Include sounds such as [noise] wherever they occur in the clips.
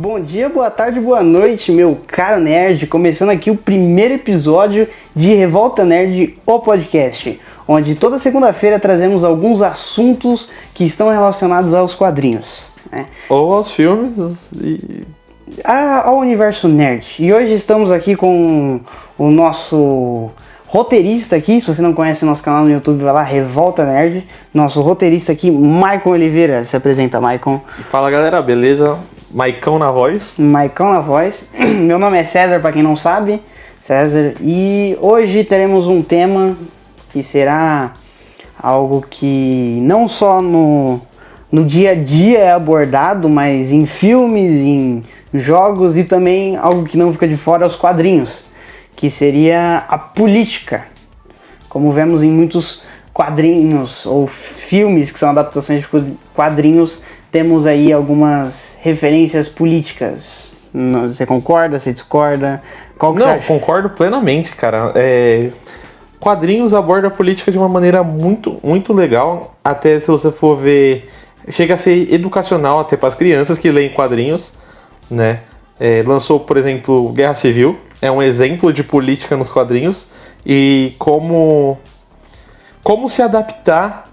Bom dia, boa tarde, boa noite, meu caro nerd. Começando aqui o primeiro episódio de Revolta Nerd, o podcast, onde toda segunda-feira trazemos alguns assuntos que estão relacionados aos quadrinhos. Né? Ou aos filmes e. A- ao universo nerd. E hoje estamos aqui com o nosso roteirista aqui. Se você não conhece o nosso canal no YouTube, vai lá, Revolta Nerd. Nosso roteirista aqui, Maicon Oliveira. Se apresenta, Maicon. Fala galera, beleza? Maicão na voz. Maicon na voz. [clears throat] Meu nome é César, para quem não sabe. César. E hoje teremos um tema que será algo que não só no, no dia a dia é abordado, mas em filmes, em jogos e também algo que não fica de fora os quadrinhos, que seria a política. Como vemos em muitos quadrinhos ou filmes que são adaptações de quadrinhos, temos aí algumas referências políticas. Você concorda? Você discorda? Qual que você Não, acha? concordo plenamente, cara. É, Quadrinhos aborda a política de uma maneira muito, muito legal. Até se você for ver, chega a ser educacional até para as crianças que leem quadrinhos, né? É, lançou, por exemplo, Guerra Civil, é um exemplo de política nos quadrinhos e como como se adaptar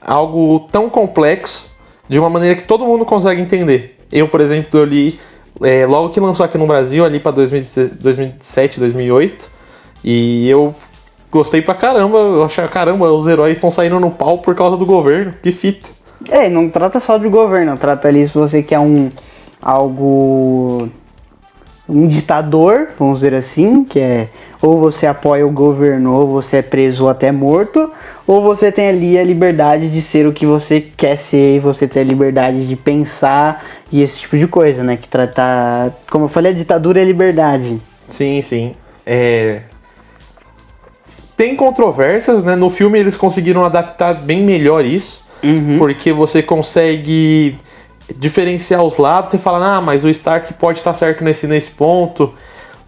a algo tão complexo de uma maneira que todo mundo consegue entender. Eu, por exemplo, eu li é, logo que lançou aqui no Brasil, ali para 2007, 2008, e eu gostei pra caramba. Eu achei, caramba, os heróis estão saindo no pau por causa do governo. Que fita. É, não trata só de governo, trata ali se você quer um algo um ditador, vamos dizer assim, que é ou você apoia o governo, ou você é preso ou até morto, ou você tem ali a liberdade de ser o que você quer ser, e você tem a liberdade de pensar e esse tipo de coisa, né? Que tratar, como eu falei, a ditadura é liberdade. Sim, sim. É... Tem controvérsias, né? No filme eles conseguiram adaptar bem melhor isso. Porque você consegue diferenciar os lados. Você fala, ah, mas o Stark pode estar certo nesse, nesse ponto.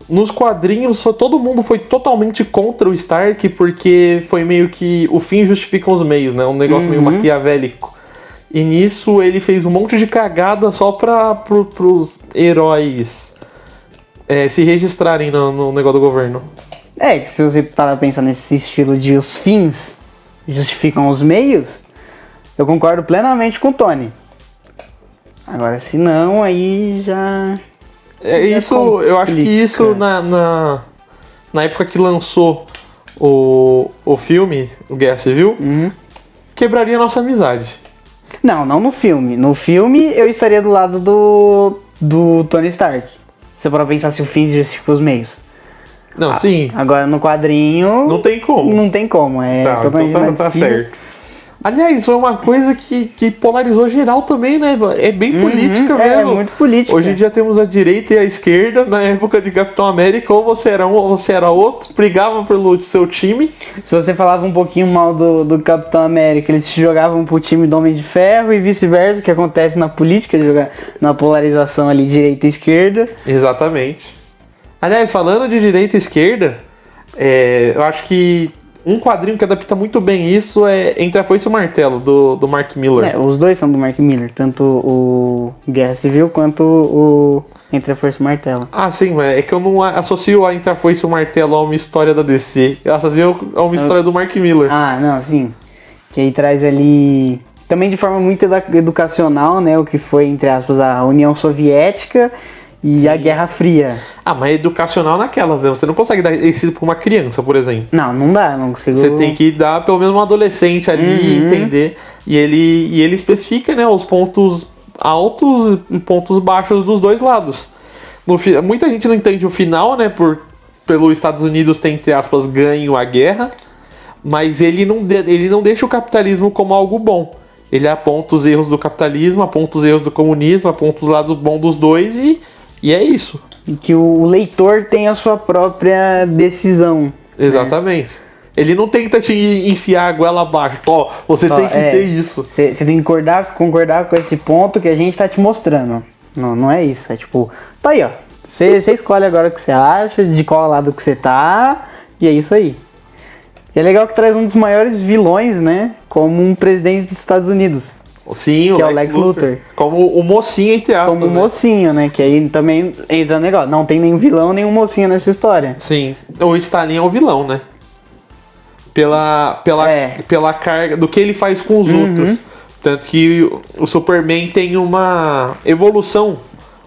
Nos quadrinhos, só todo mundo foi totalmente contra o Stark, porque foi meio que o fim justifica os meios, né? Um negócio meio maquiavélico. E nisso ele fez um monte de cagada só para pro, pros heróis é, se registrarem no, no negócio do governo. É, que se você parar pensar nesse estilo de os fins justificam os meios, eu concordo plenamente com o Tony. Agora, se não, aí já. É Já isso, eu acho que complica. isso na, na, na época que lançou o, o filme, o Guerra Civil, Uhum. quebraria a nossa amizade. Não, não no filme. No filme eu estaria do lado do, do Tony Stark. Se pra pensar se o fim justifica os meios. Não, sim, Agora no quadrinho. não tem como. Não tem como. É tá, então totalmente tá, tá inadmissível. certo. Aliás, foi uma coisa que, que polarizou geral também, né? É bem política Uhum, mesmo. É, muito política. Hoje em dia temos a direita e a esquerda. Na época de Capitão América, ou você era um ou você era outro, brigava pelo seu time. Se você falava um pouquinho mal do, do Capitão América, eles se jogavam pro time do Homem de Ferro e vice-versa, o que acontece na política, jogar na polarização ali direita e esquerda. Exatamente. Aliás, falando de direita e esquerda, é, eu acho que um quadrinho que adapta muito bem isso é Entre a Foice e o Martelo, do, do Mark Miller. É, os dois são do Mark Miller, tanto o Guerra Civil quanto o Entre a Força e o Martelo. Ah, sim, mas é que eu não associo a Entre a Foice e o Martelo a uma história da DC. Eu associo a uma história do Mark Miller. Ah, não, sim. Que aí traz ali. Também de forma muito edu- educacional, né? O que foi, entre aspas, a União Soviética e a Guerra Fria. Ah, mas é educacional naquelas, né? Você não consegue dar esse pra uma criança, por exemplo. Não, não dá, não consigo. Você tem que dar pelo menos um adolescente ali Uhum. entender. E ele, e ele especifica né, os pontos altos e pontos baixos dos dois lados. No muita gente não entende o final, né? Por, pelo Estados Unidos ter, entre aspas, ganho a guerra. Mas ele não, ele não deixa o capitalismo como algo bom. Ele aponta os erros do capitalismo, aponta os erros do comunismo, aponta os lados bons dos dois e, e é isso. E que o leitor tem a sua própria decisão. Exatamente. Ele não tenta te enfiar a goela abaixo. Ó, você tem que é. ser isso. Você tem que concordar, concordar com esse ponto que a gente tá te mostrando. Não, não é isso. É tipo, tá aí, ó. Você escolhe agora o que você acha, de qual lado que você tá, e é isso aí. E é legal que traz um dos maiores vilões, né? Como um presidente dos Estados Unidos. Sim, Que é o Lex Luthor. Como o mocinho, entre aspas. como né? mocinho, né? Que aí também entra no negócio. Não tem nenhum vilão, nenhum mocinho nessa história. Sim. O Stalin é o vilão, né? Pela, pela, É. pela carga do que ele faz com os Uhum. outros. Tanto que o Superman tem uma evolução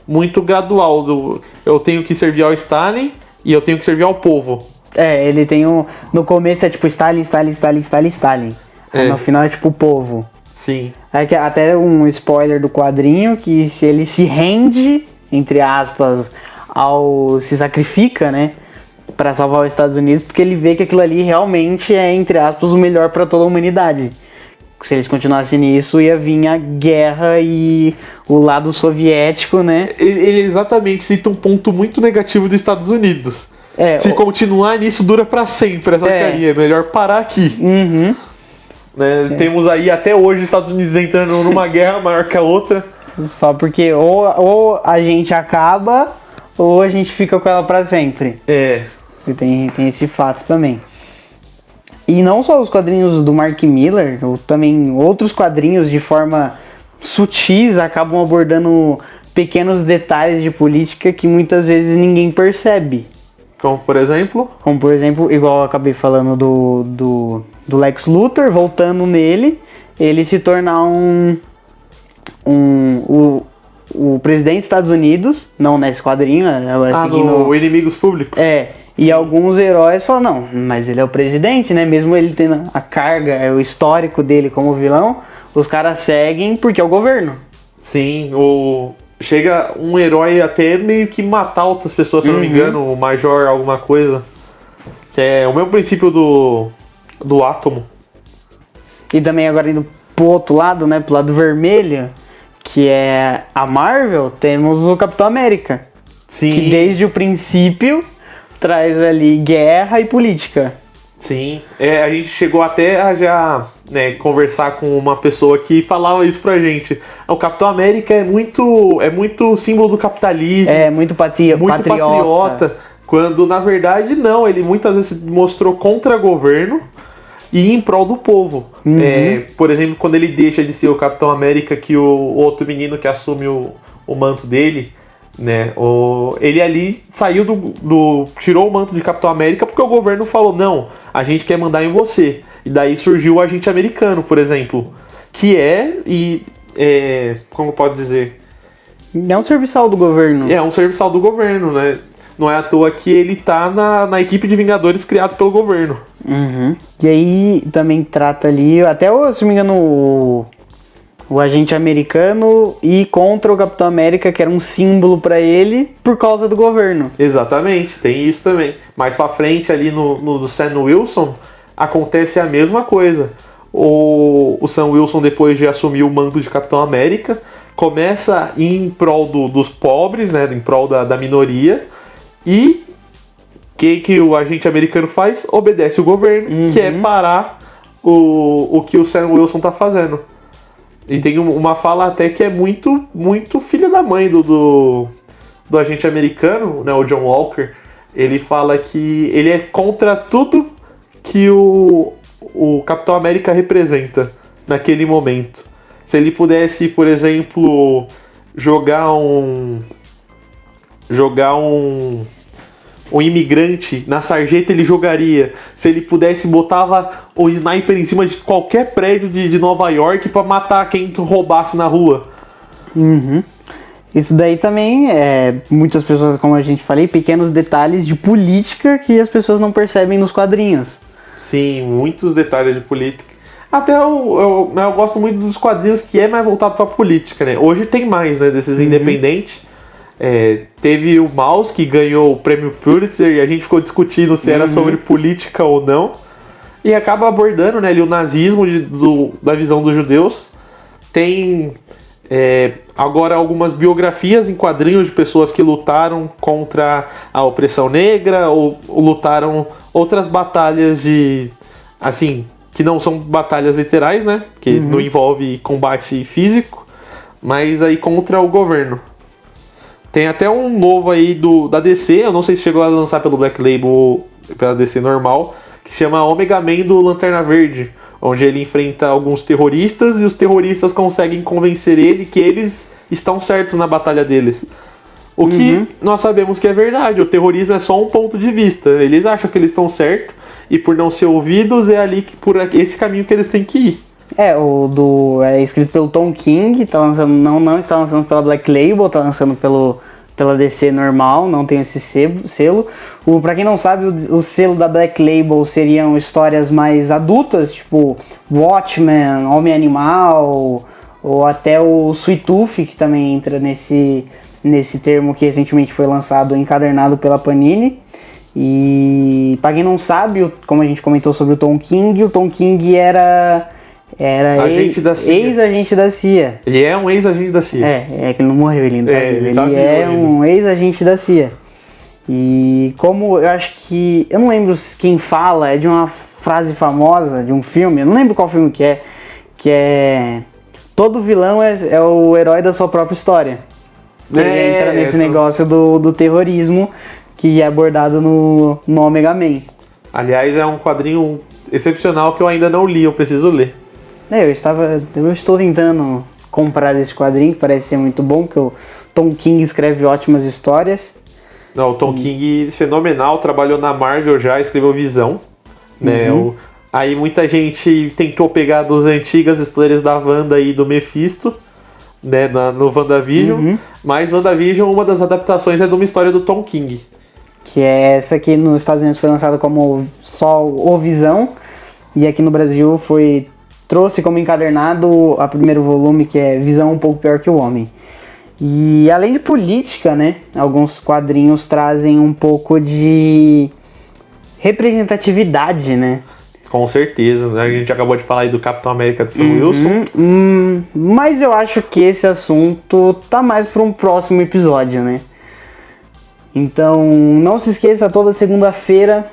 muito gradual. Do, eu tenho que servir ao Stalin e eu tenho que servir ao povo. É, ele tem um. No começo é tipo Stalin, Stalin, Stalin, Stalin, Stalin. É. no final é tipo o povo. Sim. É que até um spoiler do quadrinho que se ele se rende, entre aspas, ao. se sacrifica, né? Pra salvar os Estados Unidos, porque ele vê que aquilo ali realmente é, entre aspas, o melhor pra toda a humanidade. Se eles continuassem nisso, ia vir a guerra e o lado soviético, né? Ele, exatamente cita um ponto muito negativo dos Estados Unidos. É, Se o- continuar nisso, dura pra sempre essa É. carinha. É melhor parar aqui. Uhum. Né? Temos aí até hoje os Estados Unidos entrando numa [laughs] guerra maior que a outra. Só porque ou, ou a gente acaba ou a gente fica com ela pra sempre. É. E tem, tem esse fato também. E não só os quadrinhos do Mark Miller, ou também outros quadrinhos de forma sutis acabam abordando pequenos detalhes de política que muitas vezes ninguém percebe. Como por exemplo. Como por exemplo, igual eu acabei falando do, do, do Lex Luthor, voltando nele, ele se tornar um. um o, o presidente dos Estados Unidos, não nesse quadrinho, agora Ah, seguindo. no Inimigos Públicos. É, e alguns heróis falam, não, mas ele é o presidente, né? Mesmo ele tendo a carga, é o histórico dele como vilão, os caras seguem porque é o governo. Sim, o. Chega um herói até meio que matar outras pessoas, se eu não me Uhum. engano, o Major alguma coisa. Que é o mesmo princípio do. Do átomo. E também agora indo pro outro lado, né? Pro lado vermelho, que é a Marvel, temos o Capitão América. Sim. Que desde o princípio traz ali guerra e política. Sim, é, a gente chegou até a já né, conversar com uma pessoa que falava isso pra gente. O Capitão América é muito, é muito símbolo do capitalismo, É muito patria, muito patriota. patriota. Quando na verdade não, ele muitas vezes se mostrou contra governo e em prol do povo. Uhum. É, por exemplo, quando ele deixa de ser o Capitão América, que o outro menino que assume o, o manto dele, né? O, ele ali saiu do, do. tirou o manto de Capitão América porque o governo falou: não, a gente quer mandar em você. E daí surgiu o agente americano, por exemplo. Que é, e. É, como pode dizer? É um serviçal do governo. É um serviçal do governo, né? Não é à toa que ele tá na, na equipe de Vingadores criado pelo governo. Uhum. E aí também trata ali, até o- se não me engano, o, o agente americano e contra o Capitão América, que era um símbolo pra ele por causa do governo. Exatamente, tem isso também. Mais pra frente, ali no, no do Sam Wilson, acontece a mesma coisa. O, o Sam Wilson, depois de assumir o manto de Capitão América, começa a ir em prol do- dos pobres, né? Em prol da, da minoria. E o que, que o agente americano faz? Obedece o governo, que é parar o, o que o Sam Wilson tá fazendo. E tem um- uma fala até que é muito, muito filha da mãe do, do, do agente americano, né, o John Walker. Ele fala que ele é contra tudo que o, o Capitão América representa naquele momento. Se ele pudesse, por exemplo, jogar um. jogar um. Um imigrante na sarjeta, ele jogaria. Se ele pudesse, botava o sniper em cima de qualquer prédio de, de Nova York pra matar quem que roubasse na rua. Uhum. Isso daí também é muitas pessoas, como a gente falei, pequenos detalhes de política que as pessoas não percebem nos quadrinhos. Sim, muitos detalhes de política. Até eu, eu, eu gosto muito dos quadrinhos que é mais voltado pra política, né? Hoje tem mais, né, desses independentes. É, teve o Mouse que ganhou o prêmio Pulitzer e a gente ficou discutindo se era sobre política ou não. E acaba abordando né, ali o nazismo de- do- da visão dos judeus. Tem é, agora algumas biografias em quadrinhos de pessoas que lutaram contra a opressão negra ou, ou lutaram outras batalhas de. assim, que não são batalhas literais, né? Que não envolve combate físico, mas aí contra o governo. Tem até um novo aí do, da DC, eu não sei se chegou a lançar pelo Black Label ou pela DC normal, que se chama Omega Man do Lanterna Verde. onde ele enfrenta alguns terroristas e os terroristas conseguem convencer ele que eles estão certos na batalha deles. O que Uhum. nós sabemos que é verdade, o terrorismo é só um ponto de vista. Eles acham que eles estão certos e por não ser ouvidos é ali que por esse caminho que eles têm que ir. É, o do. É escrito pelo Tom King, tá lançando. Não, não está lançando pela Black Label, tá lançando pelo, pela DC normal, não tem esse selo. O, pra quem não sabe, o, o selo da Black Label seriam histórias mais adultas, tipo Watchmen, Homem Animal, ou até o Sweet Tooth, que também entra nesse, nesse termo que recentemente foi lançado encadernado pela Panini. E pra quem não sabe, como a gente comentou sobre o Tom King, o Tom King era era Agente ex- da CIA. ex-agente da CIA. Ele é um ex-agente da CIA. É, é que ele não morreu, ele ainda tá É, ele Ele, tá é um ex-agente da CIA. E como eu acho que. Eu não lembro quem fala, é de uma frase famosa de um filme, eu não lembro qual filme que é, que é. Todo vilão é, é o herói da sua própria história. Que É, entra nesse essa- negócio do, do terrorismo que é abordado no, no Omega Man. Aliás, é um quadrinho excepcional que eu ainda não li, eu preciso ler. É, eu estava. Eu estou tentando comprar esse quadrinho, que parece ser muito bom, que o Tom King escreve ótimas histórias. Não, o Tom King, fenomenal, trabalhou na Marvel já, escreveu Visão. Né? Uhum. O- aí muita gente tentou pegar das antigas histórias da Wanda e do Mephisto, né, na, no WandaVision. Uhum. Mas WandaVision, uma das adaptações é de uma história do Tom King. Que é essa que nos Estados Unidos foi lançada como só o Visão. E aqui no Brasil foi. Trouxe como encadernado a primeiro volume, que é Visão um pouco pior que o Homem. E além de política, né? Alguns quadrinhos trazem um pouco de representatividade, né? Com certeza. A gente acabou de falar aí do Capitão América do Sam Uhum. Wilson. Hum, mas eu acho que esse assunto tá mais para um próximo episódio, né? Então, não se esqueça, toda segunda-feira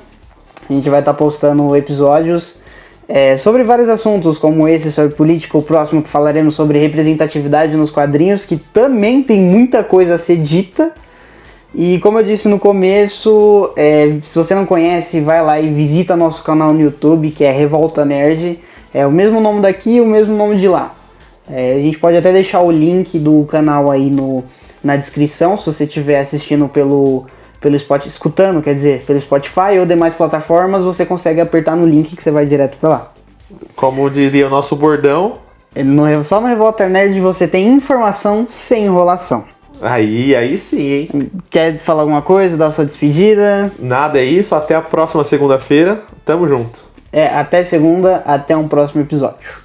a gente vai estar postando episódios é, sobre vários assuntos, como esse sobre política, o próximo que falaremos sobre representatividade nos quadrinhos, que também tem muita coisa a ser dita. E como eu disse no começo, é, se você não conhece, vai lá e visita nosso canal no YouTube, que é Revolta Nerd. É o mesmo nome daqui e o mesmo nome de lá. É, a gente pode até deixar o link do canal aí no, na descrição, se você estiver assistindo pelo, pelo Spotify, escutando, quer dizer, pelo Spotify ou demais plataformas, você consegue apertar no link que você vai direto pra lá. Como diria o nosso bordão. No, só no Revolta Nerd você tem informação sem enrolação. Aí, aí sim, hein? Quer falar alguma coisa, dar sua despedida? Nada é isso. Até a próxima segunda-feira. Tamo junto. É, até segunda, até um próximo episódio.